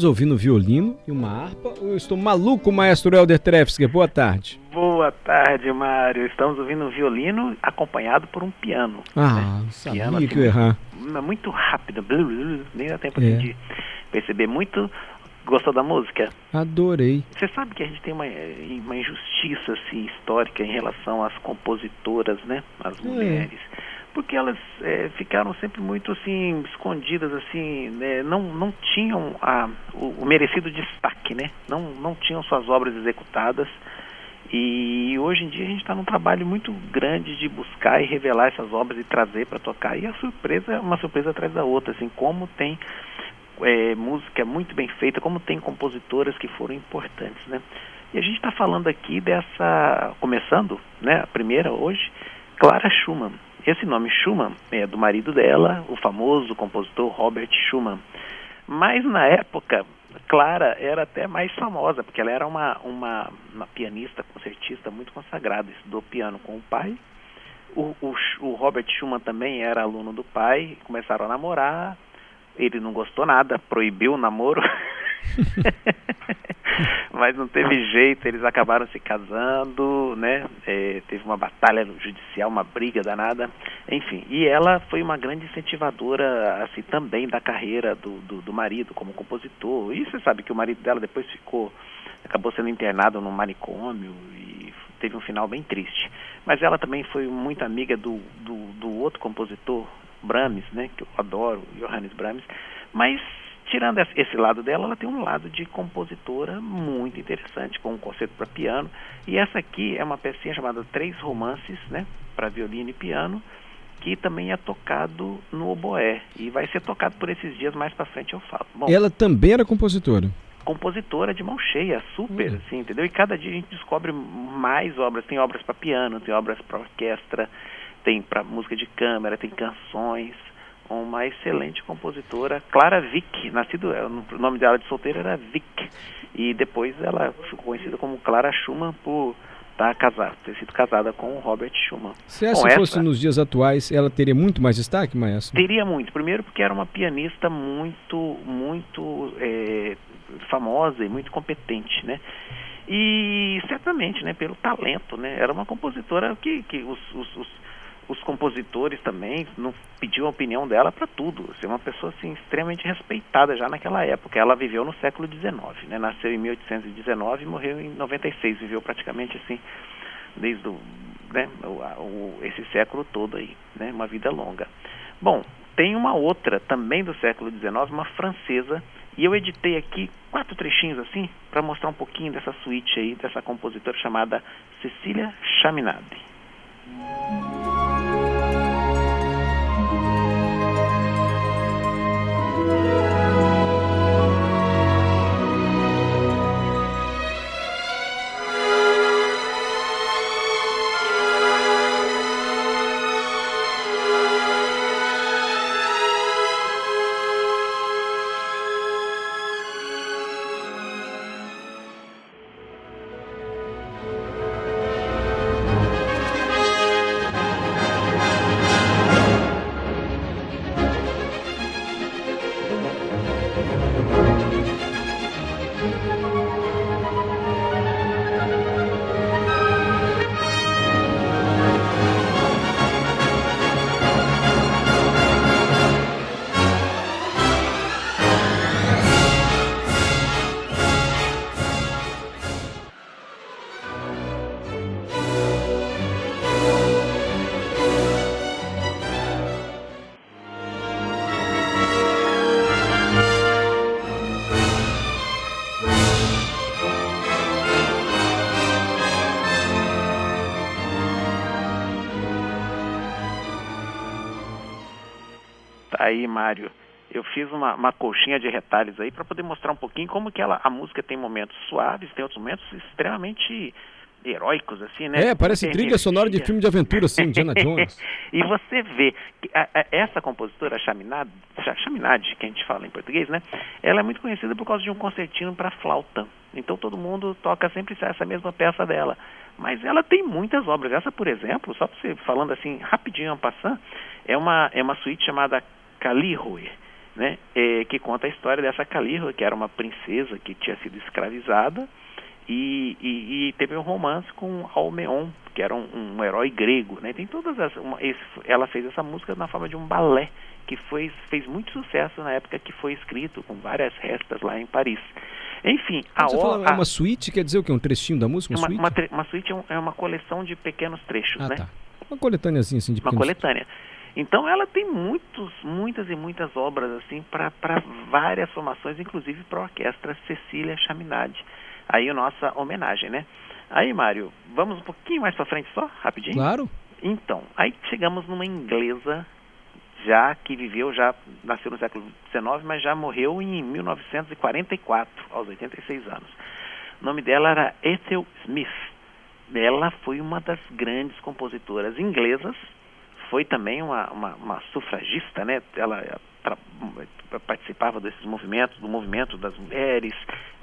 Estamos ouvindo violino e uma harpa. Eu estou maluco, maestro Helder Trefsky. Boa tarde. Boa tarde, Mário. Estamos ouvindo um violino acompanhado por um piano. Ah, né? sabia piano, que eu ia errar. Muito rápido, nem dá tempo é. de perceber. Muito Gostou da música? Adorei. Você sabe que a gente tem uma, uma injustiça assim, histórica em relação às compositoras, né? As é. Porque elas é, ficaram sempre muito assim escondidas assim né? não não tinham a, o, o, merecido destaque né? Não não tinham suas obras executadas. E hoje em dia a gente está num trabalho muito grande de buscar e revelar essas obras e trazer para tocar. E a surpresa uma surpresa atrás da outra assim como tem é, música muito bem feita como tem compositoras que foram importantes né? E a gente está falando aqui dessa começando né a primeira hoje Clara Schumann esse nome Schumann é do marido dela, o famoso compositor Robert Schumann. Mas na época, Clara era até mais famosa, porque ela era uma, uma, uma pianista, concertista muito consagrada, estudou piano com o pai. O, o, o Robert Schumann também era aluno do pai, começaram a namorar. Ele não gostou nada, proibiu o namoro. Mas não teve jeito, eles acabaram se casando, né? É, teve uma batalha judicial, uma briga danada, enfim. E ela foi uma grande incentivadora, assim, também da carreira do, do, do marido como compositor. E você sabe que o marido dela depois ficou, acabou sendo internado num manicômio e teve um final bem triste. Mas ela também foi muito amiga do, do, do outro compositor, Brahms, né? Que eu adoro, Johannes Brahms. Mas tirando esse lado dela, ela tem um lado de compositora muito interessante, com um concerto para piano. E essa aqui é uma pecinha chamada Três Romances, né, para violino e piano, que também é tocado no oboé e vai ser tocado por esses dias mais para frente eu falo. Bom, ela também era compositora. Compositora de mão cheia, super, uhum. assim, entendeu? E cada dia a gente descobre mais obras. Tem obras para piano, tem obras para orquestra, tem para música de câmara, tem canções uma excelente compositora, Clara Vick, nascido, é, o nome dela de solteira era Vick, e depois ela ficou conhecida como Clara Schumann por estar casada, ter sido casada com o Robert Schumann. Se essa Bom, fosse essa, nos dias atuais, ela teria muito mais destaque, Maestro? Teria muito. Primeiro porque era uma pianista muito, muito é, famosa e muito competente, né? E certamente, né, pelo talento, né? Era uma compositora que, que os, os, os os compositores também não pediam a opinião dela para tudo. Assim, uma pessoa assim extremamente respeitada já naquela época. Ela viveu no século XIX, né? Nasceu em 1819 e morreu em 96. Viveu praticamente assim desde o, né, o, o, esse século todo aí, né? Uma vida longa. Bom, tem uma outra também do século XIX, uma francesa, e eu editei aqui quatro trechinhos assim para mostrar um pouquinho dessa suíte aí dessa compositora chamada Cecília Chaminade. Aí, Mário, eu fiz uma, uma colchinha de retalhos aí para poder mostrar um pouquinho como que ela, a música tem momentos suaves, tem outros momentos extremamente heróicos, assim, né? É, parece trilha energia. sonora de filme de aventura, assim, Indiana Jones. e você vê que a, a, essa compositora, a Chaminade, Chaminade, que a gente fala em português, né? Ela é muito conhecida por causa de um concertino para flauta. Então todo mundo toca sempre essa mesma peça dela. Mas ela tem muitas obras. Essa, por exemplo, só para você falando assim rapidinho, passando, é uma é uma suíte chamada Callirhoe, né, é, que conta a história dessa Callirhoe, que era uma princesa que tinha sido escravizada e, e, e teve um romance com Almeon, que era um, um herói grego. Né, tem todas as, uma, esse, ela fez essa música na forma de um balé, que foi, fez muito sucesso na época que foi escrito, com várias restas lá em Paris. Enfim, a Você fala, é uma suíte, quer dizer o que? Um trechinho da música? Uma, uma suíte? Uma, uma suíte é, é uma coleção de pequenos trechos, ah, né? Tá. Uma coletâneazinha assim de Uma coletânea. Então ela tem muitos, muitas e muitas obras assim para várias formações, inclusive para a orquestra Cecília Chaminade. Aí a nossa homenagem, né? Aí, Mário, vamos um pouquinho mais para frente só, rapidinho? Claro. Então, aí chegamos numa inglesa já que viveu, já nasceu no século XIX, mas já morreu em 1944, aos 86 anos. O nome dela era Ethel Smith. Ela foi uma das grandes compositoras inglesas foi também uma, uma, uma sufragista, né? Ela participava desses movimentos, do movimento das mulheres.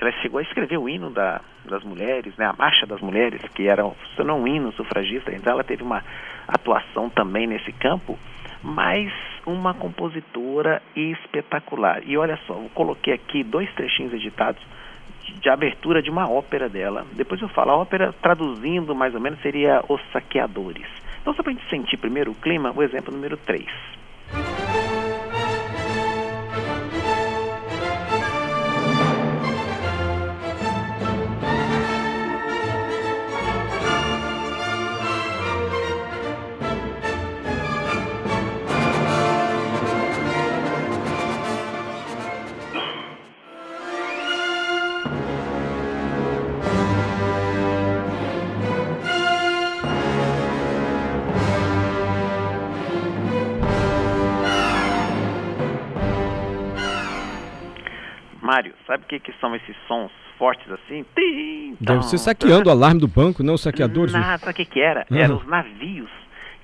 Ela chegou a escrever o hino da, das mulheres, né? A marcha das mulheres, que era não um hino sufragista. Então ela teve uma atuação também nesse campo, mas uma compositora espetacular. E olha só, eu coloquei aqui dois trechinhos editados de abertura de uma ópera dela. Depois eu falo, a ópera traduzindo mais ou menos seria Os Saqueadores. Então, só para a gente sentir primeiro o clima, o exemplo número 3. Que, que são esses sons fortes assim? Tim, Deve ser saqueando o alarme do banco, não os saqueadores. Nada, sabe o que, que era? Uhum. Eram os navios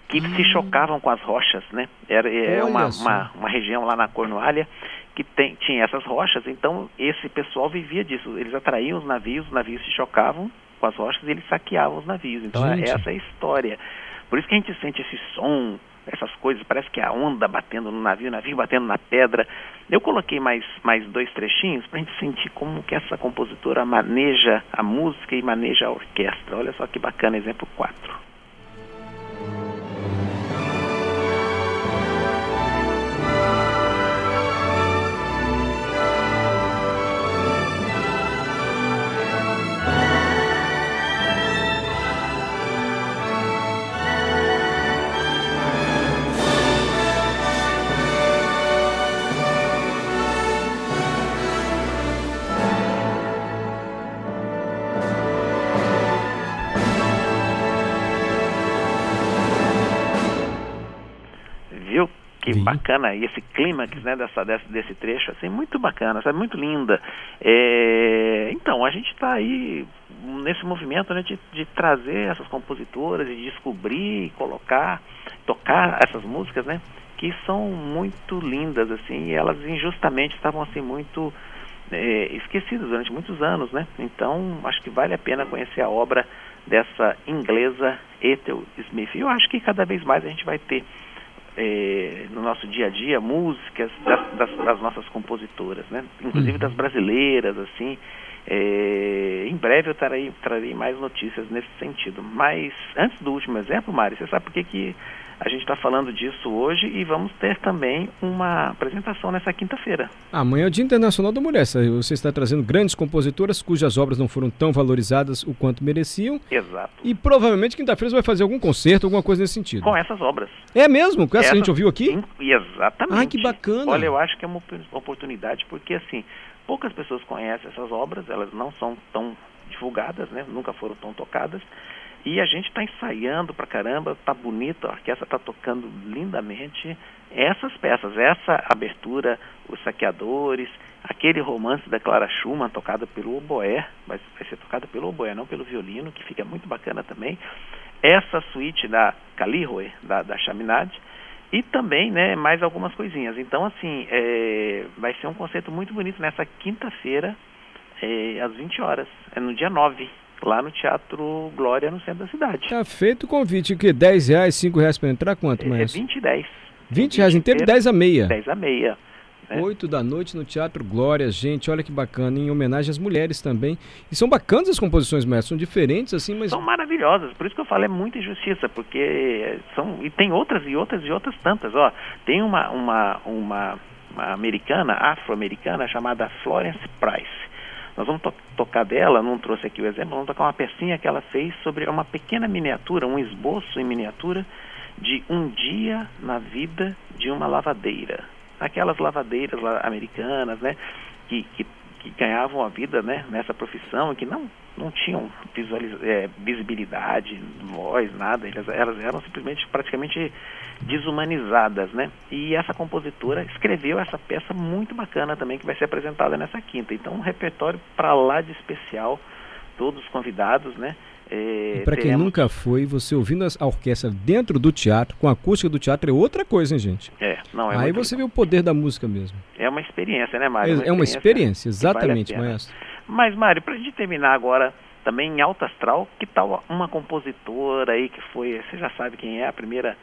que se chocavam com as rochas, né? Era é uma, uma, uma, região lá na Cornualha que tem, tinha essas rochas, então esse pessoal vivia disso. Eles atraíam os navios, os navios se chocavam com as rochas e eles saqueavam os navios. Então é Gente. essa é a história. Por isso que a gente sente esse som essas coisas, parece que a onda batendo no navio, o navio batendo na pedra. Eu coloquei mais, mais dois trechinhos para a gente sentir como que essa compositora maneja a música e maneja a orquestra. Olha só que bacana, exemplo 4. Bacana, e esse clímax né, dessa, desse, desse trecho, assim, muito bacana, sabe, muito linda. É, então, a gente está aí nesse movimento né, de, de trazer essas compositoras, de descobrir, colocar, tocar essas músicas, né, que são muito lindas, assim, e elas injustamente estavam, assim, muito é, esquecidas durante muitos anos, né, então acho que vale a pena conhecer a obra dessa inglesa Ethel Smith. E eu acho que cada vez mais a gente vai ter é, no nosso dia a dia músicas das, das, das nossas compositoras, né? Inclusive Uhum. das brasileiras, assim. É, em breve eu trarei, trarei mais notícias nesse sentido. Mas antes do último exemplo, Mari, você sabe por que, que a gente está falando disso hoje e vamos ter também uma apresentação nessa quinta-feira. Amanhã é o Dia Internacional da Mulher. Você está trazendo grandes compositoras cujas obras não foram tão valorizadas o quanto mereciam. Exato. E provavelmente quinta-feira você vai fazer algum concerto, alguma coisa nesse sentido. Com essas obras. É mesmo? Com essa que a gente ouviu aqui? Sim, Exatamente. Ai, que bacana. Olha, eu acho que é uma op- oportunidade porque assim, poucas pessoas conhecem essas obras, elas não são tão divulgadas, né? Nunca foram tão tocadas. E a gente está ensaiando pra caramba, tá bonito, a orquestra está tocando lindamente essas peças, essa abertura, os saqueadores, aquele romance da Clara Schumann tocada pelo oboé, vai, vai ser tocada pelo oboé, não pelo violino, que fica muito bacana também. Essa suíte da Caliroe, da, da Chaminade, e também, né, mais algumas coisinhas. Então, assim, é, vai ser um concerto muito bonito nessa quinta-feira, é, às 20 horas, é no dia 9, lá no Teatro Glória, no centro da cidade. Tá feito o convite. O quê? 10 reais, 5 reais para entrar? Quanto, É, maestro? 20 e 10. 20 reais inteiro e 10 a meia. 10 a meia. né? 8 da noite no Teatro Glória, gente, olha que bacana, em homenagem às mulheres também. E são bacanas as composições, maestro, são diferentes assim, mas São maravilhosas, por isso que eu falo, é muita injustiça, porque são. E tem outras e outras e outras tantas. Ó, tem uma, uma, uma, uma americana, afro-americana, chamada Florence Price. Nós vamos to- tocar dela, não trouxe aqui o exemplo, vamos tocar uma pecinha que ela fez sobre uma pequena miniatura, um esboço em miniatura de um dia na vida de uma lavadeira. Aquelas lavadeiras americanas, né, que, que, que ganhavam a vida, né, nessa profissão e que não não tinham é, visibilidade, voz, nada, elas, elas eram simplesmente praticamente desumanizadas, né? E essa compositora escreveu essa peça muito bacana também que vai ser apresentada nessa quinta. Então um repertório para lá de especial, todos os convidados, né? É, para quem teremos- nunca foi, você ouvindo a orquestra dentro do teatro, com a acústica do teatro, é outra coisa, hein, gente? É, não, é Aí você vê o poder da música mesmo. É uma experiência, né, Mário? É uma experiência, vale a exatamente, pena. maestro. Mas, Mário, pra gente terminar agora, também em alto astral, que tal uma compositora aí que foi, você já sabe quem é, a primeira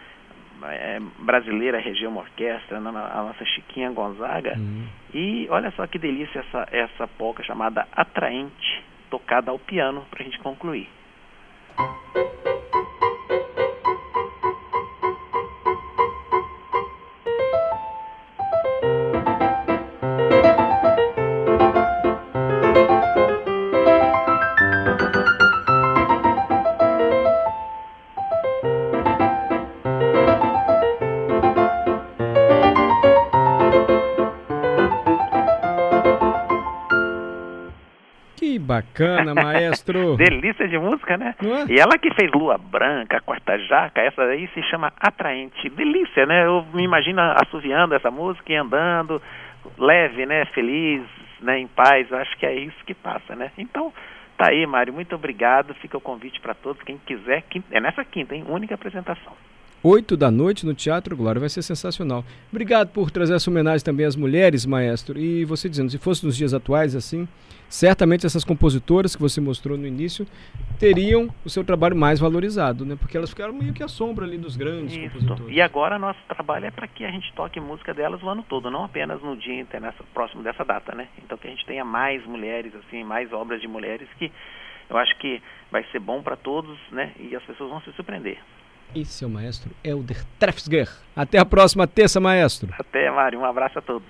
é, brasileira a reger uma orquestra, né, a nossa Chiquinha Gonzaga. Hum. E olha só que delícia essa, essa polca chamada Atraente, tocada ao piano, pra gente concluir. Que bacana, maestro. Delícia de música, né? É? E ela que fez Lua Branca, Quarta Jaca, essa aí se chama Atraente. Delícia, né? Eu me imagino assoviando essa música e andando, leve, né? Feliz, né? Em paz. Eu acho que é isso que passa, né? Então, tá aí, Mário. Muito obrigado. Fica o convite para todos. Quem quiser, é nessa quinta, hein? Única apresentação. 8 da noite no Teatro Glória, vai ser sensacional. Obrigado por trazer essa homenagem também às mulheres, maestro. E você dizendo, se fosse nos dias atuais assim, certamente essas compositoras que você mostrou no início teriam o seu trabalho mais valorizado, né? Porque elas ficaram meio que à sombra ali dos grandes Isso. compositores. E agora nosso trabalho é para que a gente toque música delas o ano todo, não apenas no dia próximo dessa data, né? Então que a gente tenha mais mulheres assim, mais obras de mulheres que eu acho que vai ser bom para todos, né? E as pessoas vão se surpreender. Esse é o maestro Helder Trefsger. Até a próxima terça, maestro. Até, Mário, um abraço a todos.